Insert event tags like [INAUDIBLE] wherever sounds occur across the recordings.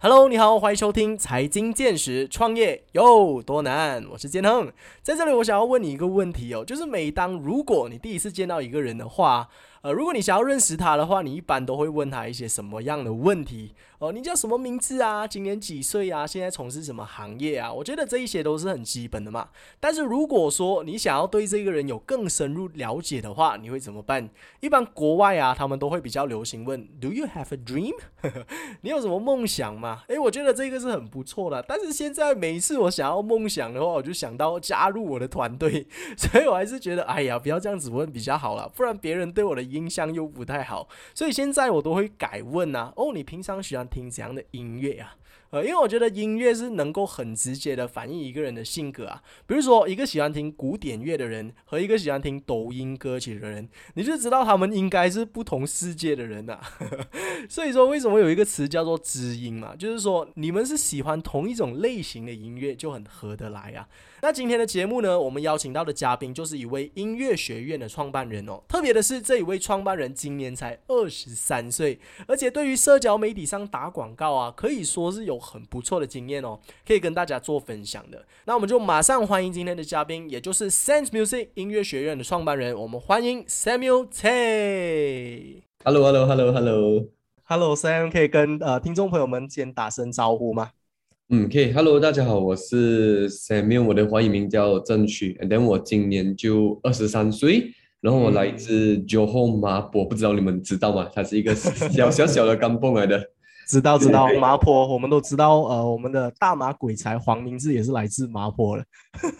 Hello，你好，欢迎收听财经见识，创业有多难？我是建亨，在这里我想要问你一个问题哦，就是每当如果你第一次见到一个人的话。呃，如果你想要认识他的话，你一般都会问他一些什么样的问题？哦，你叫什么名字啊？今年几岁啊？现在从事什么行业啊？我觉得这一些都是很基本的嘛。但是如果说你想要对这个人有更深入了解的话，你会怎么办？一般国外啊，他们都会比较流行问：Do you have a dream？[LAUGHS] 你有什么梦想吗？诶，我觉得这个是很不错的。但是现在每一次我想要梦想的话，我就想到加入我的团队，[LAUGHS] 所以我还是觉得，哎呀，不要这样子问比较好了，不然别人对我的。音箱又不太好，所以现在我都会改问啊。哦，你平常喜欢听怎样的音乐啊？呃，因为我觉得音乐是能够很直接的反映一个人的性格啊。比如说，一个喜欢听古典乐的人和一个喜欢听抖音歌曲的人，你就知道他们应该是不同世界的人呐。[LAUGHS] 所以说，为什么有一个词叫做知音嘛？就是说，你们是喜欢同一种类型的音乐，就很合得来啊。那今天的节目呢，我们邀请到的嘉宾就是一位音乐学院的创办人哦。特别的是，这一位创办人今年才二十三岁，而且对于社交媒体上打广告啊，可以说是有很不错的经验哦，可以跟大家做分享的。那我们就马上欢迎今天的嘉宾，也就是 Sense Music 音乐学院的创办人，我们欢迎 Samuel Tay。Hello，Hello，Hello，Hello，Hello，Sam，可以跟呃听众朋友们先打声招呼吗？嗯，可以。Hello，大家好，我是 Samuel，我的华语名叫郑旭，And then 我今年就二十三岁，然后我来自 Johor 麻坡，不知道你们知道吗？它是一个小小小的 [LAUGHS] 甘蹦来的。知道知道，麻坡，我们都知道，呃，我们的大马鬼才黄明志也是来自麻坡的。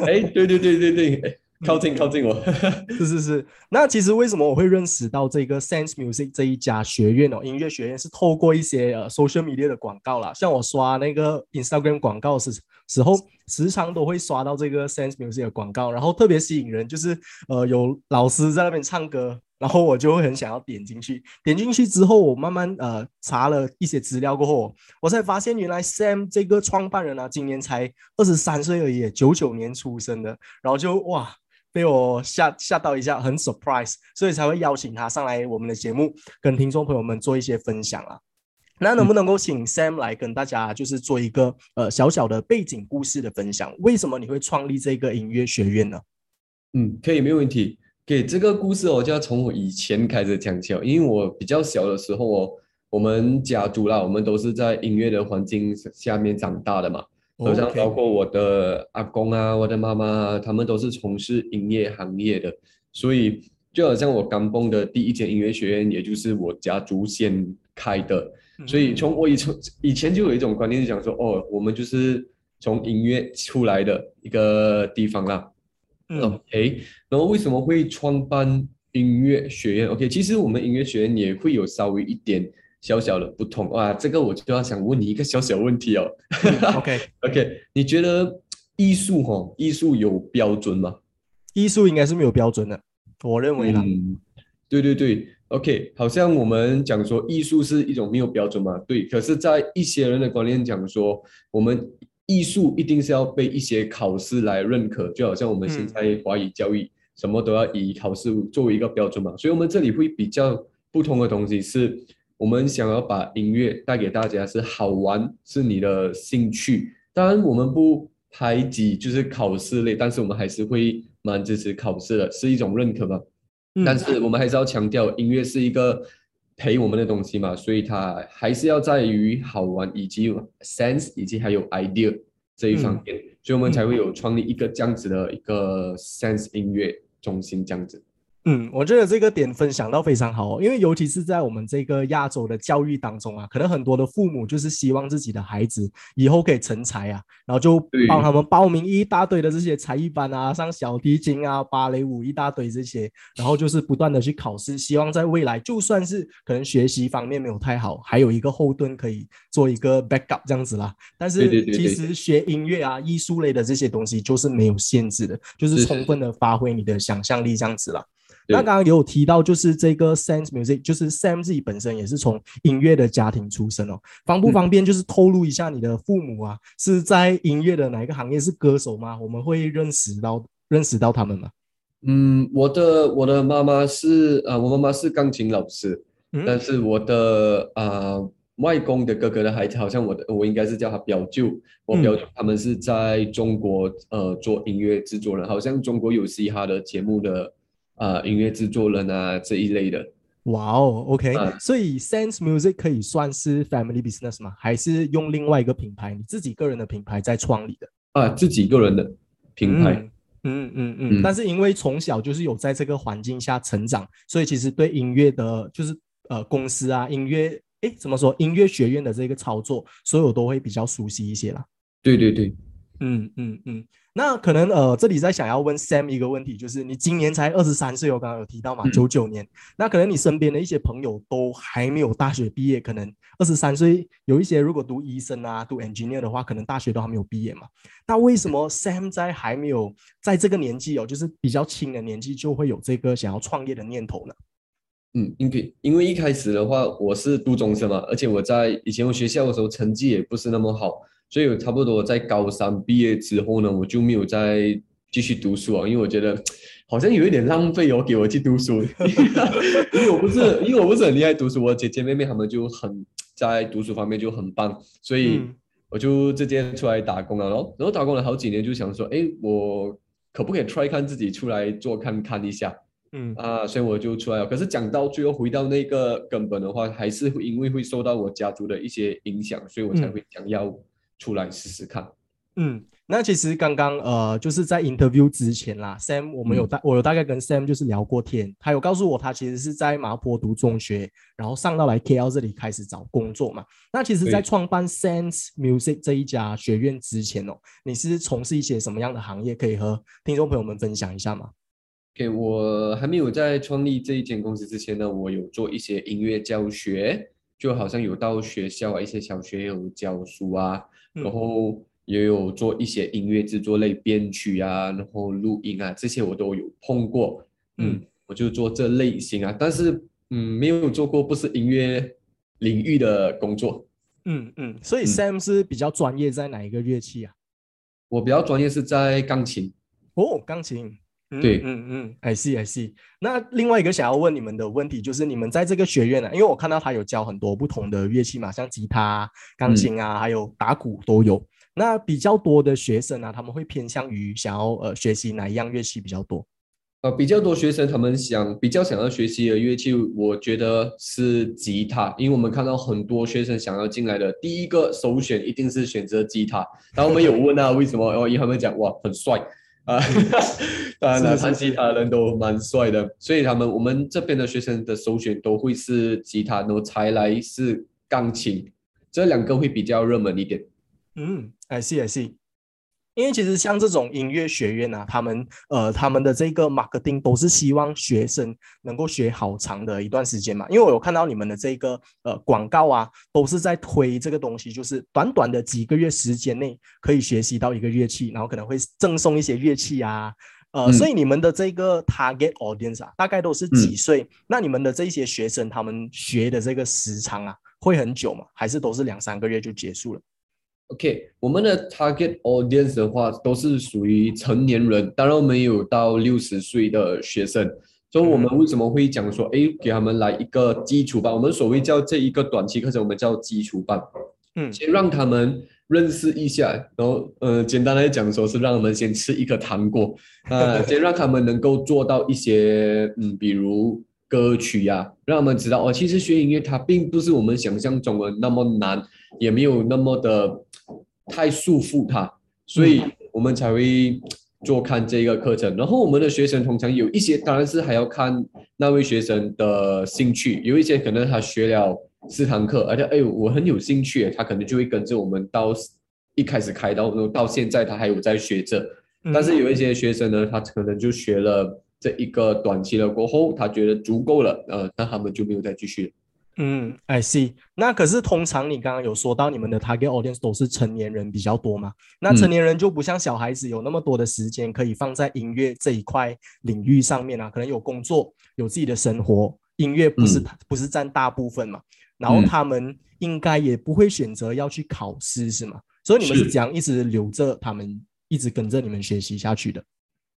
哎，对对对对对。[LAUGHS] 靠近靠近我，[LAUGHS] 是是是。那其实为什么我会认识到这个 Sense Music 这一家学院哦，音乐学院是透过一些呃 social media 的广告啦，像我刷那个 Instagram 广告时时候，时常都会刷到这个 Sense Music 的广告，然后特别吸引人，就是呃有老师在那边唱歌，然后我就会很想要点进去。点进去之后，我慢慢呃查了一些资料过后，我才发现原来 Sam 这个创办人啊，今年才二十三岁而已，九九年出生的，然后就哇。被我吓吓到一下，很 surprise，所以才会邀请他上来我们的节目，跟听众朋友们做一些分享啊。那能不能够请 Sam 来跟大家就是做一个呃小小的背景故事的分享？为什么你会创立这个音乐学院呢？嗯，可以，没有问题。给这个故事，我就要从我以前开始讲起哦，因为我比较小的时候哦，我们家族啦，我们都是在音乐的环境下面长大的嘛。好像包括我的阿公啊，我的妈妈，他们都是从事音乐行业的，所以就好像我刚蹦的第一间音乐学院，也就是我家族先开的，所以从我以从以前就有一种观念，是讲说，哦，我们就是从音乐出来的一个地方啦。OK，然后为什么会创办音乐学院？OK，其实我们音乐学院也会有稍微一点。小小的不同啊，这个我就要想问你一个小小问题哦。OK [LAUGHS] OK，你觉得艺术哈，艺术有标准吗？艺术应该是没有标准的，我认为啦。嗯，对对对，OK，好像我们讲说艺术是一种没有标准嘛，对。可是，在一些人的观念讲说，我们艺术一定是要被一些考试来认可，就好像我们现在华语教育什么都要以考试作为一个标准嘛。所以，我们这里会比较不同的东西是。我们想要把音乐带给大家是好玩，是你的兴趣。当然，我们不排挤就是考试类，但是我们还是会蛮支持考试的，是一种认可嘛。但是我们还是要强调，音乐是一个陪我们的东西嘛，所以它还是要在于好玩以及 sense 以及还有 idea 这一方面，所以我们才会有创立一个这样子的一个 sense 音乐中心这样子。嗯，我觉得这个点分享到非常好，因为尤其是在我们这个亚洲的教育当中啊，可能很多的父母就是希望自己的孩子以后可以成才啊，然后就帮他们报名一大堆的这些才艺班啊，上小提琴啊、芭蕾舞一大堆这些，然后就是不断的去考试，希望在未来就算是可能学习方面没有太好，还有一个后盾可以做一个 backup 这样子啦。但是其实学音乐啊、艺术类的这些东西就是没有限制的，就是充分的发挥你的想象力这样子啦。那刚刚有提到，就是这个 Sense Music，就是 Sam 自己本身也是从音乐的家庭出身哦，方不方便就是透露一下你的父母啊是在音乐的哪一个行业是歌手吗？我们会认识到认识到他们吗？嗯，我的我的妈妈是啊，我妈妈是钢琴老师，但是我的啊外公的哥哥的孩子，好像我的我应该是叫他表舅，我嗯表舅他们是在中国呃做音乐制作人，好像中国有嘻哈的节目的啊、音乐制作人啊这一类的。哇哦，OK，、嗯所以 Sense Music 可以算是 family business 吗？还是用另外一个品牌，你自己个人的品牌在创立的？啊，自己个人的品牌，嗯嗯嗯嗯，嗯但是因为从小就是有在这个环境下成长，所以其实对音乐的，就是呃公司啊，音乐，诶，怎么说？音乐学院的这个操作，所有都会比较熟悉一些啦。对对对，嗯嗯嗯，那可能呃，这里在想要问 Sam 一个问题，就是你今年才二十三岁，我刚刚有提到嘛，嗯九九年，那可能你身边的一些朋友都还没有大学毕业，可能二十三岁，有一些如果读医生啊、读 engineer 的话，可能大学都还没有毕业嘛。那为什么 Sam 在还没有在这个年纪哦，就是比较轻的年纪，就会有这个想要创业的念头呢？嗯，因为因为一开始的话，我是读中生嘛，而且我在以前我学校的时候成绩也不是那么好，所以我差不多在高三毕业之后呢，我就没有再继续读书啊，因为我觉得 [TSK] 好像有一点浪费哦，给我去读书，[LAUGHS] 因为我不是因为我不是很厉害读书，我姐姐妹妹她们就很在读书方面就很棒，所以嗯。我就直接出来打工了咯，然后打工了好几年，就想说，哎，我可不可以 try 看自己出来做看看一下。嗯。啊，所以我就出来了。可是讲到最后回到那个根本的话，还是会因为会受到我家族的一些影响，所以我才嗯。会想要出来试试看。嗯，那其实刚刚呃，就是在 interview 之前啦，Sam 我们有嗯大、我有大概跟 Sam 就是聊过天，他有告诉我他其实是在麻坡读中学，然后上到来 KL 这里开始找工作嘛。那其实，在对创办 Sense Music 这一家学院之前哦，你是从事一些什么样的行业？可以和听众朋友们分享一下吗？给我还没有在创立这一间公司之前呢，我有做一些音乐教学，就好像有到学校啊，一些小学有教书啊，嗯然后也有做一些音乐制作类编曲啊，然后录音啊，这些我都有碰过。嗯嗯，我就做这类型啊，但是嗯，没有做过不是音乐领域的工作。嗯嗯，所以嗯 Sam 是比较专业在哪一个乐器啊？我比较专业是在钢琴。哦，钢琴。嗯对嗯嗯，I see I see。那另外一个想要问你们的问题就是，你们在这个学院呢、啊，因为我看到他有教很多不同的乐器嘛，像吉他啊、钢琴啊，还有打鼓都有。那比较多的学生啊，他们会偏向于想要呃学习哪一样乐器比较多？呃，比较多学生他们想比较想要学习的乐器，我觉得是吉他，因为我们看到很多学生想要进来的第一个首选一定是选择吉他。然后我们有问啊，为什么？然后他们讲哇很帅啊，[LAUGHS] 当然了，是是是弹吉他的人都蛮帅的，所以他们我们这边的学生的首选都会是吉他，然后才来是钢琴，这两个会比较热门一点。嗯，I see I see。因为其实像这种音乐学院啊，他们呃他们的这个 marketing 都是希望学生能够学好长的一段时间嘛。因为我有看到你们的这个呃广告啊，都是在推这个东西，就是短短的几个月时间内可以学习到一个乐器，然后可能会赠送一些乐器啊。呃，嗯所以你们的这个 target audience 啊，大概都是几岁？那你们的这些学生，他们学的这个时长啊，会很久吗？还是都是两三个月就结束了？OK，我们的 target audience 的话都是属于成年人，当然我们有到六十岁的学生，所以我们为什么会讲说，哎，给他们来一个基础班？我们所谓叫这一个短期课程，我们叫基础班，嗯先让他们认识一下，然后呃，简单来讲说是让他们先吃一颗糖果，[LAUGHS] 啊，先让他们能够做到一些，嗯，比如。歌曲呀、让他们知道哦，其实学音乐它并不是我们想象中的那么难，也没有那么的太束缚他，所以我们才会做看这个课程。然后我们的学生通常有一些，当然是还要看那位学生的兴趣，有一些可能他学了四堂课，而且哎呦我很有兴趣，他可能就会跟着我们到一开始开到到现在他还有在学着。但是有一些学生呢，他可能就学了这一个短期了过后，他觉得足够了，呃，那他们就没有再继续了。嗯，I see。那可是通常你刚刚有说到你们的 target audience 都是成年人比较多嘛？那成年人就不像小孩子有那么多的时间可以放在音乐这一块领域上面啊，可能有工作，有自己的生活，音乐不是、嗯不是占大部分嘛？然后嗯他们应该也不会选择要去考试是吗？所以你们是是这样一直留着他们，一直跟着你们学习下去的。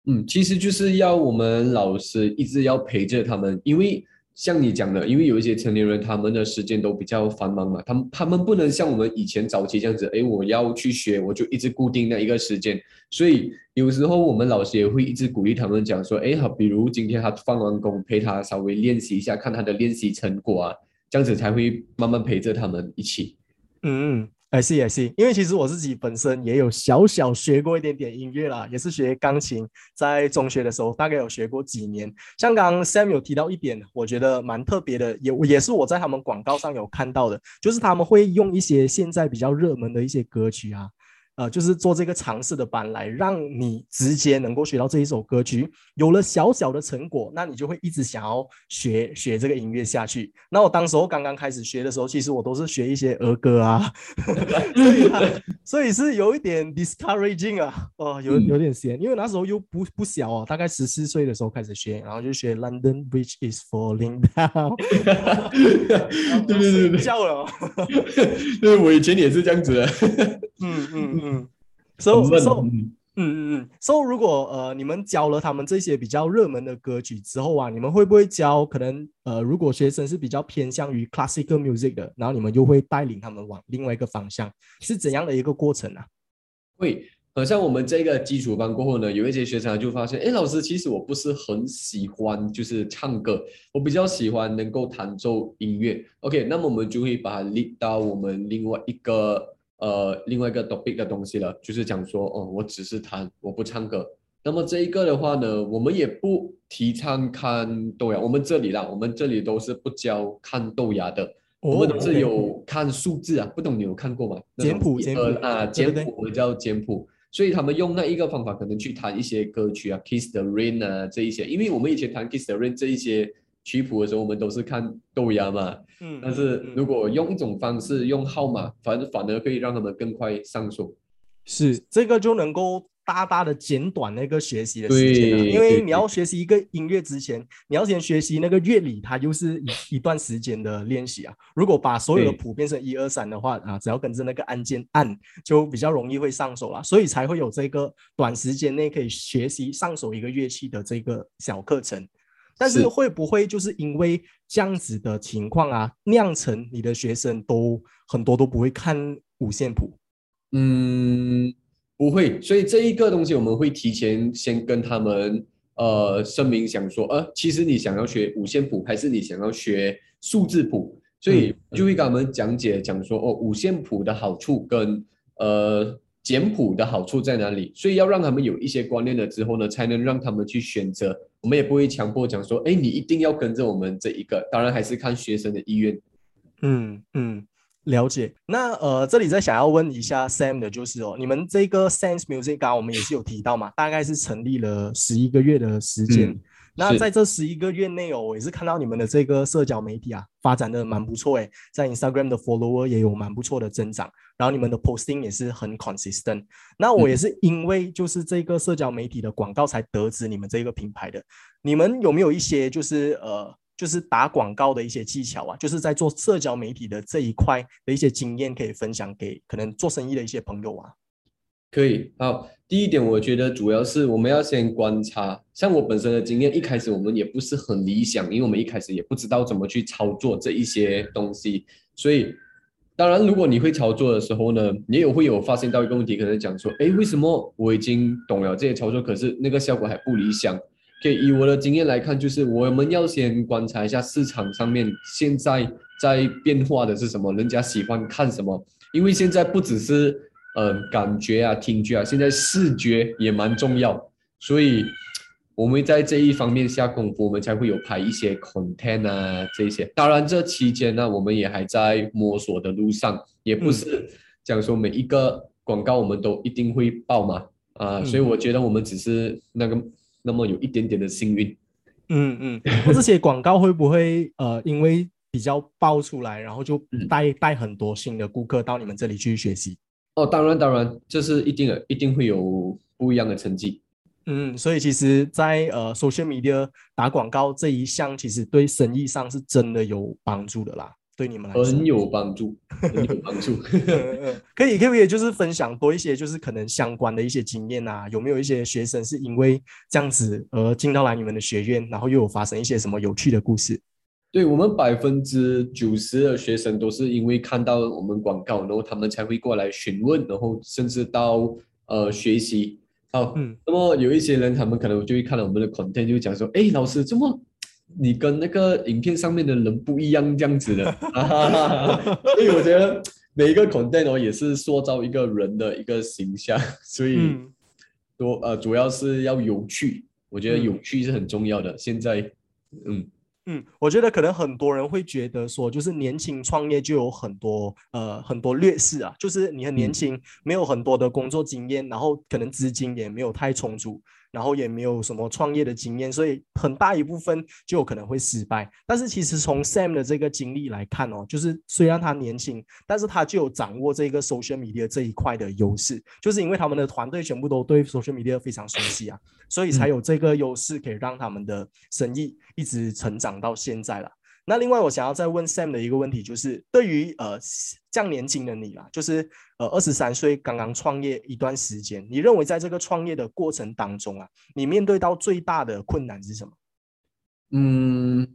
嗯，其实就是要我们老师一直要陪着他们，因为像你讲的，因为有一些成年人，他们的时间都比较繁忙嘛，他们他们不能像我们以前早期这样子，哎，我要去学，我就一直固定那一个时间。所以有时候我们老师也会一直鼓励他们讲说，哎，好，比如今天他放完工，陪他稍微练习一下，看他的练习成果啊，这样子才会慢慢陪着他们一起。嗯。I see, I see。因为其实我自己本身也有小小学过一点点音乐啦，也是学钢琴，在中学的时候大概有学过几年。像刚 Sam 有提到一点，我觉得蛮特别的，也也是我在他们广告上有看到的，就是他们会用一些现在比较热门的一些歌曲啊。呃，就是做这个尝试的班，来让你直接能够学到这一首歌曲，有了小小的成果，那你就会一直想要学学这个音乐下去。那我当时候刚刚开始学的时候，其实我都是学一些儿歌啊，[LAUGHS] 所以所以是有一点 discouraging 啊，哦，有有点闲，因为那时候又不不小哦，大概十四岁的时候开始学，然后就学 London Bridge is falling down，对 [LAUGHS] 对对，笑了，[LAUGHS] 对，我以前也是这样子的，嗯嗯。嗯，so so，嗯嗯嗯，so 如果呃你们教了他们这些比较热门的歌曲之后啊，你们会不会教可能呃如果学生是比较偏向于 classical music 的，然后你们就会带领他们往另外一个方向，是怎样的一个过程啊？会，好像我们这个基础班过后呢，有一些学生就发现，哎，老师其实我不是很喜欢就是唱歌，我比较喜欢能够弹奏音乐。OK，那么我们就会把它列到我们另外一个。呃，另外一个 topic 的东西了，就是讲说，哦，我只是弹，我不唱歌。那么这一个的话呢，我们也不提倡看豆芽，我们这里啦，我们这里都是不教看豆芽的，我们都是有看数字啊。不懂你有看过吗？简谱，简谱啊，简谱，我们叫简谱。所以他们用那一个方法，可能去弹一些歌曲啊，Kiss the Rain 啊这一些，因为我们以前弹 Kiss the Rain 这一些。曲谱的时候，我们都是看豆芽嘛，嗯，但是如果用一种方式用号码，反正反而可以让他们更快上手，是这个就能够大大的减短那个学习的时间了。因为你要学习一个音乐之前，你要先学习那个乐理，它又是一一段时间的练习啊。如果把所有的谱变成一二三的话啊，只要跟着那个按键按，就比较容易会上手了。所以才会有这个短时间内可以学习上手一个乐器的这个小课程。但是会不会就是因为这样子的情况啊，酿成你的学生都很多都不会看五线谱？嗯，不会。所以这一个东西我们会提前先跟他们呃声明，想说呃，其实你想要学五线谱，还是你想要学数字谱？所以就会跟他们讲解讲说哦，五线谱的好处跟呃简谱的好处在哪里？所以要让他们有一些观念了之后呢，才能让他们去选择。我们也不会强迫讲说，哎，你一定要跟着我们这一个，当然还是看学生的意愿。嗯嗯，了解。那呃，这里再想要问一下 Sam 的就是哦，你们这个 Sense Music 刚我们也是有提到嘛，大概是成立了十一个月的时间。那在这十一个月内哦，我也是看到你们的这个社交媒体啊，发展的蛮不错诶，在 Instagram 的 follower 也有蛮不错的增长，然后你们的 posting 也是很 consistent。那我也是因为就是这个社交媒体的广告才得知你们这个品牌的。你们有没有一些就是呃，就是打广告的一些技巧啊？就是在做社交媒体的这一块的一些经验可以分享给可能做生意的一些朋友啊？可以，好，第一点，我觉得主要是我们要先观察。像我本身的经验，一开始我们也不是很理想，因为我们一开始也不知道怎么去操作这一些东西。所以，当然，如果你会操作的时候呢，你也会有发现到一个问题，可能讲说，哎，为什么我已经懂了这些操作，可是那个效果还不理想？可以以我的经验来看，就是我们要先观察一下市场上面现在在变化的是什么，人家喜欢看什么，因为现在不只是。嗯，感觉啊，听觉啊，现在视觉也蛮重要，所以我们在这一方面下功夫，我们才会有拍一些 content 啊这些。当然，这期间呢，我们也还在摸索的路上，也不是讲说每一个广告我们都一定会爆嘛啊，所以我觉得我们只是那个那么有一点点的幸运。嗯嗯，这些广告会不会呃，因为比较爆出来，然后就带带很多新的顾客到你们这里去学习？哦，当然，当然，这是一定的，一定会有不一样的成绩。嗯，所以其实，在呃，social media 打广告这一项，其实对生意上是真的有帮助的啦。对你们来说，很有帮助，很有帮助。[LAUGHS] 可以，可不可以就是分享多一些，就是可能相关的一些经验啊？有没有一些学生是因为这样子而进到来你们的学院，然后又有发生一些什么有趣的故事？对我们百分之九十的学生都是因为看到我们广告，然后他们才会过来询问，然后甚至到呃学习。好，嗯那么有一些人，他们可能就会看到我们的 content，就讲说，哎，老师，怎么你跟那个影片上面的人不一样这样子的？[LAUGHS] 所以我觉得每一个 content 哦，也是塑造一个人的一个形象，所以嗯多呃主要是要有趣，我觉得嗯有趣是很重要的。现在，嗯。嗯，我觉得可能很多人会觉得说，就是年轻创业就有很多呃很多劣势啊，就是你很年嗯。轻，没有很多的工作经验，然后可能资金也没有太充足，然后也没有什么创业的经验，所以很大一部分就有可能会失败。但是其实从 Sam 的这个经历来看哦，就是虽然他年轻，但是他就有掌握这个 social media 这一块的优势，就是因为他们的团队全部都对 social media 非常熟悉啊，所以才有这个优势可以让他们的生意一直成长到现在了。那另外，我想要再问 Sam 的一个问题，就是对于呃这样年轻的你啦，就是呃二十三岁刚刚创业一段时间，你认为在这个创业的过程当中啊，你面对到最大的困难是什么？嗯，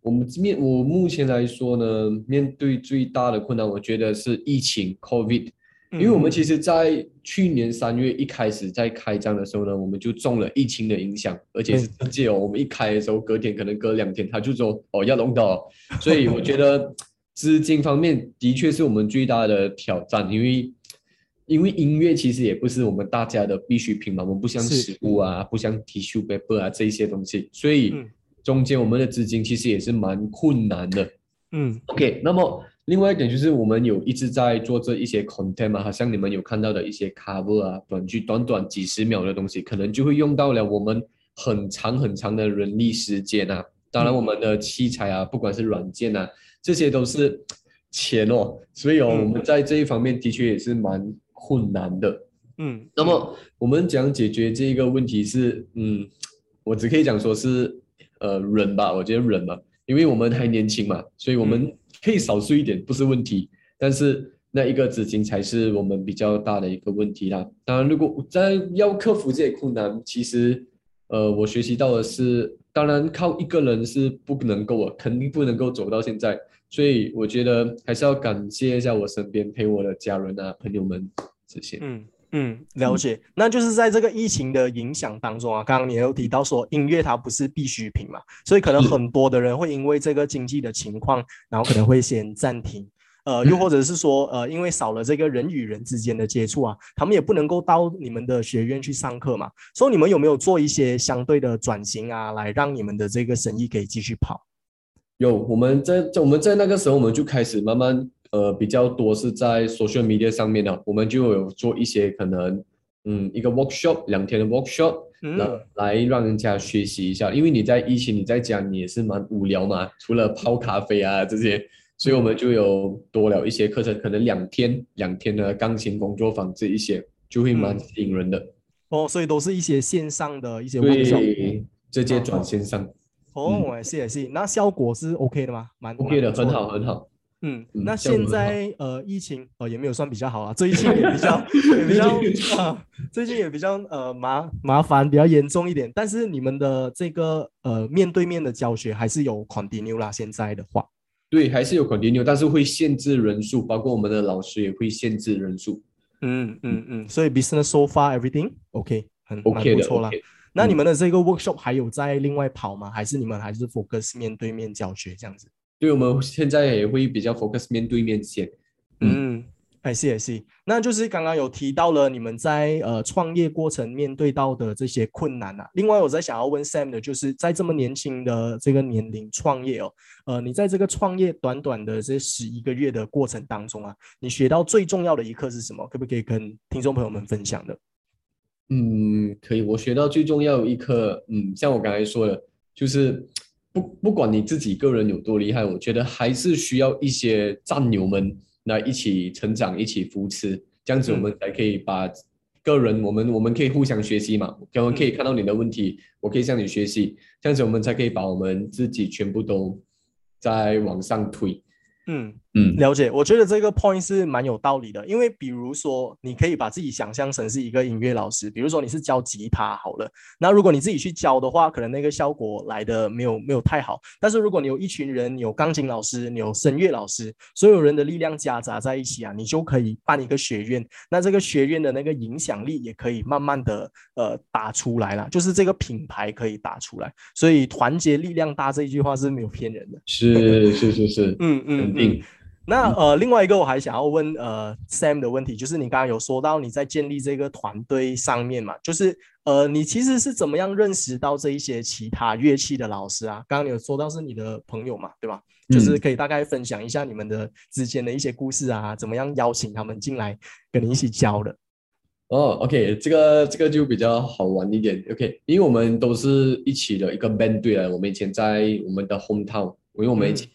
我们面我目前来说呢，面对最大的困难，我觉得是疫情 COVID，因为我们其实，在去年三月一开始在开张的时候呢，我们就中了疫情的影响，而且是直接哦，我们一开的时候，隔天可能隔两天他就说哦要弄到，所以我觉得 [LAUGHS] 资金方面的确是我们最大的挑战，因为。因为音乐其实也不是我们大家的必需品嘛，我们不像食物啊，不像 tissue paper 啊这一些东西，所以嗯。中间我们的资金其实也是蛮困难的。嗯。OK，那么另外一点就是我们有一直在做这一些 content 嘛，好像你们有看到的一些 cover 啊，短剧短短几十秒的东西，可能就会用到了我们很长很长的人力时间啊。当然，嗯我们的器材啊，不管是软件啊，这些都是钱哦，所以哦，嗯我们在这一方面的确也是蛮困难的。嗯，那么我们讲解决这一个问题是，嗯，我只可以讲说是，呃，忍吧，我觉得忍吧，因为我们还年轻嘛，所以我们可以少睡一点不是问题，但是那一个资金才是我们比较大的一个问题啦。当然，如果在要克服这些困难，其实，呃，我学习到的是，当然靠一个人是不能够啊，肯定不能够走到现在，所以我觉得还是要感谢一下我身边陪我的家人啊、朋友们这些。嗯嗯，了解。那就是在这个疫情的影响当中啊，刚刚你也有提到说音乐它不是必需品嘛，所以可能很多的人会因为这个经济的情况，然后可能会先暂停。呃，又或者是说，呃，因为少了这个人与人之间的接触啊，他们也不能够到你们的学院去上课嘛。所以你们有没有做一些相对的转型啊，来让你们的这个生意可以继续跑？有，我们在在我们在那个时候，我们就开始慢慢呃比较多是在 social media 上面的，我们就有做一些可能嗯一个 workshop 两天的 workshop，嗯。来来让人家学习一下，因为你在疫情你在家你也是蛮无聊嘛，除了泡咖啡啊这些，所以我们就有多了一些课程，可能两天两天的钢琴工作坊这一些就会蛮嗯吸引人的，哦，所以都是一些线上的一些 workshop。对，直接转线上。哦，I see I see，那效果是 OK 的吗？蛮，OK 的，很好很好。嗯，嗯那现在呃，疫情呃也没有算比较好 [LAUGHS] 啊，最近也比较也比较啊，最近也比较呃麻麻烦，比较严重一点。但是你们的这个呃面对面的教学还是有 continue 啦，现在的话，对，还是有 continue，但是会限制人数，包括我们的老师也会限制人数。嗯嗯嗯，所以 business so far everything OK，很 OK 的不错啦。那你们的这个 workshop 还有在另外跑吗？还是你们还是 focus 面对面教学这样子？对，我们现在也会比较 focus 面对面先。嗯，I see I see，那就是刚刚有提到了你们在呃创业过程面对到的这些困难啊。另外，我在想要问 Sam 的，就是在这么年轻的这个年龄创业哦，呃，你在这个创业短短的这十一个月的过程当中啊，你学到最重要的一课是什么？可不可以跟听众朋友们分享的？嗯，可以。我学到最重要的一课，嗯，像我刚才说的，就是不不管你自己个人有多厉害，我觉得还是需要一些战友们来一起成长，一起扶持，这样子我们才可以把个人，我们我们可以互相学习嘛，我们可以看到你的问题，我可以向你学习，这样子我们才可以把我们自己全部都在往上推。嗯嗯，了解，我觉得这个 point 是蛮有道理的，因为比如说，你可以把自己想象成是一个音乐老师，比如说你是教吉他好了，那如果你自己去教的话，可能那个效果来的没有没有太好。但是如果你有一群人，有钢琴老师，你有声乐老师，所有人的力量夹杂在一起啊，你就可以办一个学院。那这个学院的那个影响力也可以慢慢的呃打出来了，就是这个品牌可以打出来。所以团结力量大这一句话是没有骗人的。是是是是，[LAUGHS] 嗯嗯肯定。那呃，另外一个我还想要问呃 Sam 的问题，就是你刚刚有说到你在建立这个团队上面嘛，就是呃，你其实是怎么样认识到这一些其他乐器的老师啊？刚刚你有说到是你的朋友嘛，对吧？就是可以大概分享一下你们的之间的一些故事啊，怎么样邀请他们进来跟你一起教的？哦，OK，这个这个就比较好玩一点，OK，因为我们都是一起的一个 band 队啊，我们以前在我们的 hometown，因为我们一起。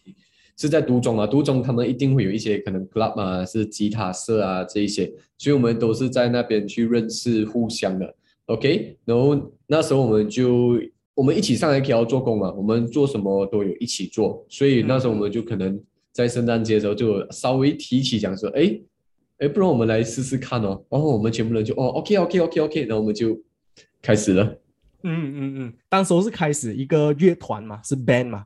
是在独中啊，独中他们一定会有一些可能 club 啊，是吉他社啊这一些，所以我们都是在那边去认识互相的，OK。然后那时候我们就我们一起上 K L 做工嘛，我们做什么都有一起做，所以那时候我们就可能在圣诞节的时候就稍微提起讲说，哎哎，不然我们来试试看哦。然后我们全部人就哦，OK OK OK OK，然后我们就开始了。嗯嗯嗯，当时候是开始一个乐团嘛，是 band 嘛。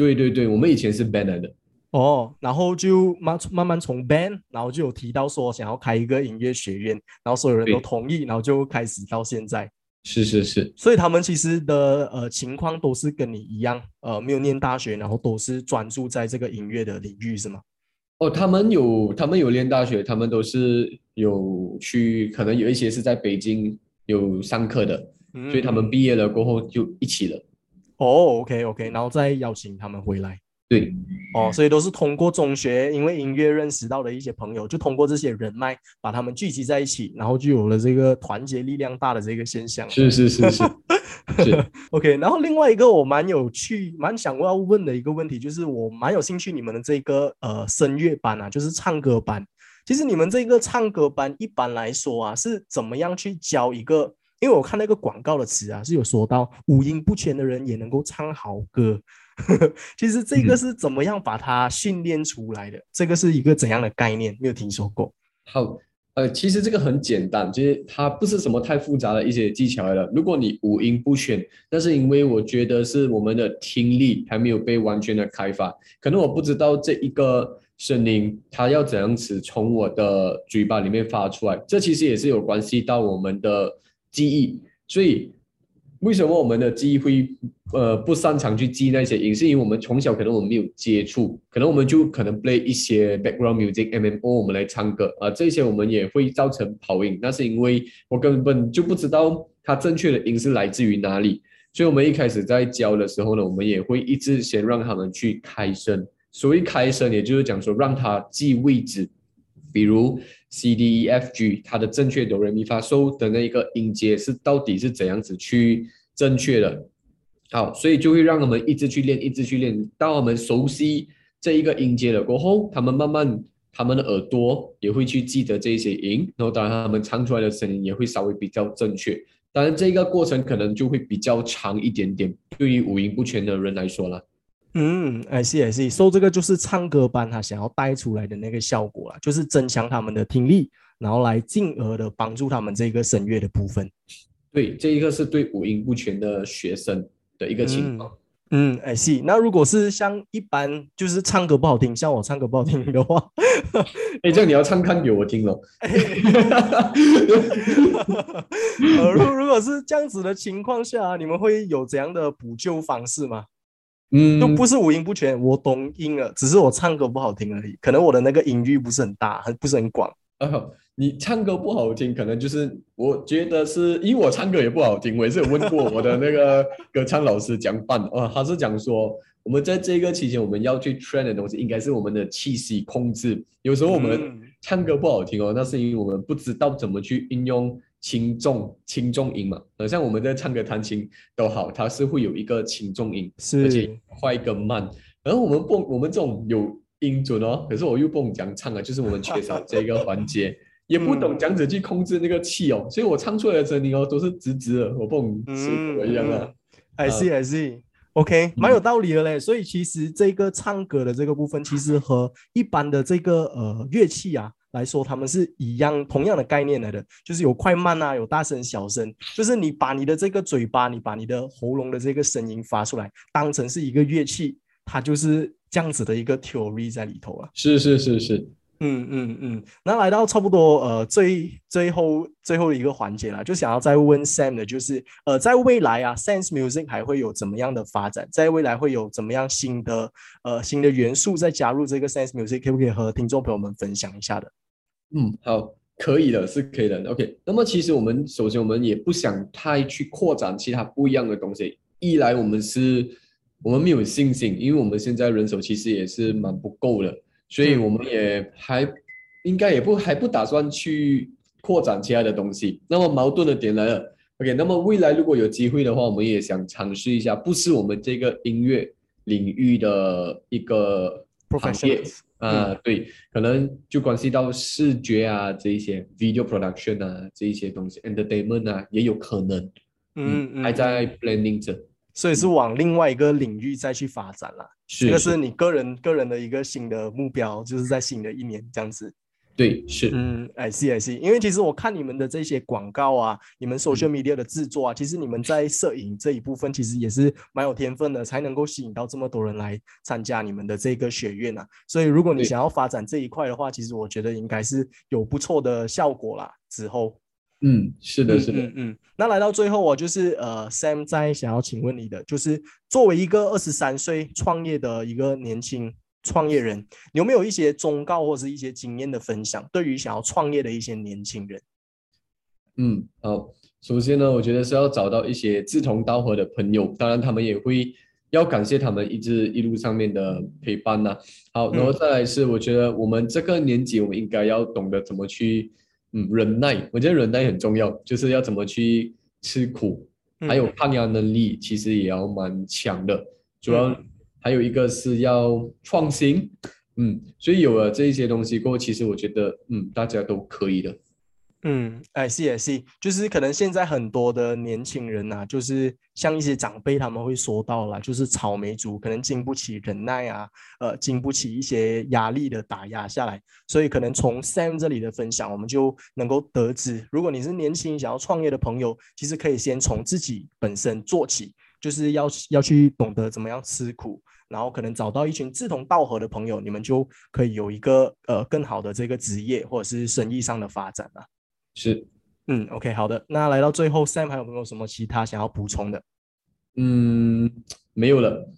对对对，我们以前是 band 的哦，然后就慢慢慢从 band，然后就有提到说想要开一个音乐学院，然后所有人都同意，然后就开始到现在。是是是，所以他们其实的呃情况都是跟你一样，呃没有念大学，然后都是专注在这个音乐的领域，是吗？哦，他们有他们有念大学，他们都是有去，可能有一些是在北京有上课的，所以他们毕业了过后就一起了。哦，OK，OK，然后再邀请他们回来。对，哦，所以都是通过中学，因为音乐认识到的一些朋友，就通过这些人脉把他们聚集在一起，然后就有了这个团结力量大的这个现象。是是是是，是 [LAUGHS] OK。然后另外一个我蛮有趣、蛮想要问的一个问题，就是我蛮有兴趣你们的这个呃声乐班啊，就是唱歌班。其实你们这个唱歌班一般来说啊，是怎么样去教一个？因为我看那个广告的词啊，是有说到五音不全的人也能够唱好歌。[LAUGHS] 其实这个是怎么样把它训练出来的？这个是一个怎样的概念？没有听说过。好，呃，其实这个很简单，其实它不是什么太复杂的一些技巧来的。如果你五音不全，那是因为我觉得是我们的听力还没有被完全的开发，可能我不知道这一个声音它要怎样子从我的嘴巴里面发出来，这其实也是有关系到我们的。记忆，所以为什么我们的记忆会呃不擅长去记那些音？是因为我们从小可能我们没有接触，可能我们就可能 play 一些 background music M M O，我们来唱歌啊，这些我们也会造成跑音。那是因为我根本就不知道它正确的音是来自于哪里，所以我们一开始在教的时候呢，我们也会一直先让他们去开声。所谓开声，也就是讲说让他记位置。比如 C D E F G，它的正确哆来咪发嗦的那一个音阶是到底是怎样子去正确的？好，所以就会让他们一直去练，一直去练，当他们熟悉这一个音阶了过后，他们慢慢他们的耳朵也会去记得这些音，然后当然他们唱出来的声音也会稍微比较正确。当然这个过程可能就会比较长一点点，对于五音不全的人来说了。嗯，哎是哎是，说这个就是唱歌班他想要带出来的那个效果啦，就是增强他们的听力，然后来进而的帮助他们这个声乐的部分。对，这一个是对五音不全的学生的一个情况。嗯，哎是。那如果是像一般就是唱歌不好听，像我唱歌不好听的话，哎，这样你要唱看给我听了。[LAUGHS] 如如果是这样子的情况下，你们会有怎样的补救方式吗？嗯，都不是五音不全，我懂音了，只是我唱歌不好听而已。可能我的那个音域不是很大，很不是很广。啊，你唱歌不好听，可能就是我觉得是因为我唱歌也不好听。我也是有问过我的那个歌唱老师讲办，啊，他是讲说我们在这个期间我们要去 train 的东西，应该是我们的气息控制。有时候我们唱歌不好听哦，那是因为我们不知道怎么去运用。轻重轻重音嘛，好像我们在唱歌弹琴都好，它是会有一个轻重音，是而且快跟慢。然后我们蹦，我们这种有音准哦，可是我又蹦讲唱啊，就是我们缺少这个环节，[LAUGHS] 也不懂这样子去控制那个气哦，所以我唱出来的声音哦都是直直的，我蹦是怎么样啊？I see, I see。OK，蛮有道理的嘞。所以其实这个唱歌的这个部分，其实和一般的这个呃乐器啊来说，他们是一样同样的概念来的，就是有快慢啊，有大声小声，就是你把你的这个嘴巴，你把你的喉咙的这个声音发出来，当成是一个乐器，它就是这样子的一个 theory 在里头啊。是是是是。嗯嗯嗯，那来到差不多呃最最后最后一个环节了，就想要再问 Sam 的，就是呃在未来啊，Sense Music 还会有怎么样的发展？在未来会有怎么样新的呃新的元素再加入这个 Sense Music，可不可以和听众朋友们分享一下的？嗯，好，可以的，是可以的。OK，那么其实我们首先我们也不想太去扩展其他不一样的东西，一来我们是我们没有信心，因为我们现在人手其实也是蛮不够的。所以我们也还应该也不还不打算去扩展其他的东西。那么矛盾的点来了，OK？那么未来如果有机会的话，我们也想尝试一下，不是我们这个音乐领域的一个行业啊，对，可能就关系到视觉啊这一些 video production 啊这一些东西，entertainment 啊也有可能，嗯，还在 planning 着。所以是往另外一个领域再去发展了，这个是你个人个人的一个新的目标，就是在新的一年这样子。对，是，嗯，I see I see。因为其实我看你们的这些广告啊，你们 social media 的制作啊，其实你们在摄影这一部分其实也是蛮有天分的，才能够吸引到这么多人来参加你们的这个学院啊。所以如果你想要发展这一块的话，其实我觉得应该是有不错的效果啦。之后。嗯，是的，是的，嗯嗯。那来到最后，我就是呃，Sam 在想要请问你的，就是作为一个二十三岁创业的一个年轻创业人，有没有一些忠告或者是一些经验的分享，对于想要创业的一些年轻人？嗯，好。首先呢，我觉得是要找到一些志同道合的朋友，当然他们也会要感谢他们一直一路上面的陪伴呐。好，然后再来是，我觉得我们这个年纪，我们应该要懂得怎么去。嗯，忍耐，我觉得忍耐很重要，就是要怎么去吃苦，还有抗压能力，其实也要蛮强的。主要还有一个是要创新，嗯，所以有了这一些东西过后，其实我觉得，嗯，大家都可以的。嗯，哎，是也是，就是可能现在很多的年轻人呐，就是像一些长辈他们会说到了，就是草莓族可能经不起忍耐啊，呃，经不起一些压力的打压下来，所以可能从 Sam 这里的分享，我们就能够得知，如果你是年轻想要创业的朋友，其实可以先从自己本身做起，就是要要去懂得怎么样吃苦，然后可能找到一群志同道合的朋友，你们就可以有一个呃更好的这个职业或者是生意上的发展了。是，嗯，OK，好的。那来到最后，Sam 还有没有什么其他想要补充的？嗯，[LAUGHS] 没有了。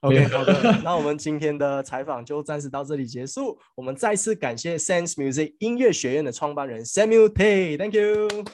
OK，好的。那我们今天的采访就暂时到这里结束。我们再次感谢 Sense Music 音乐学院的创办人 Samuel Tay，Thank you。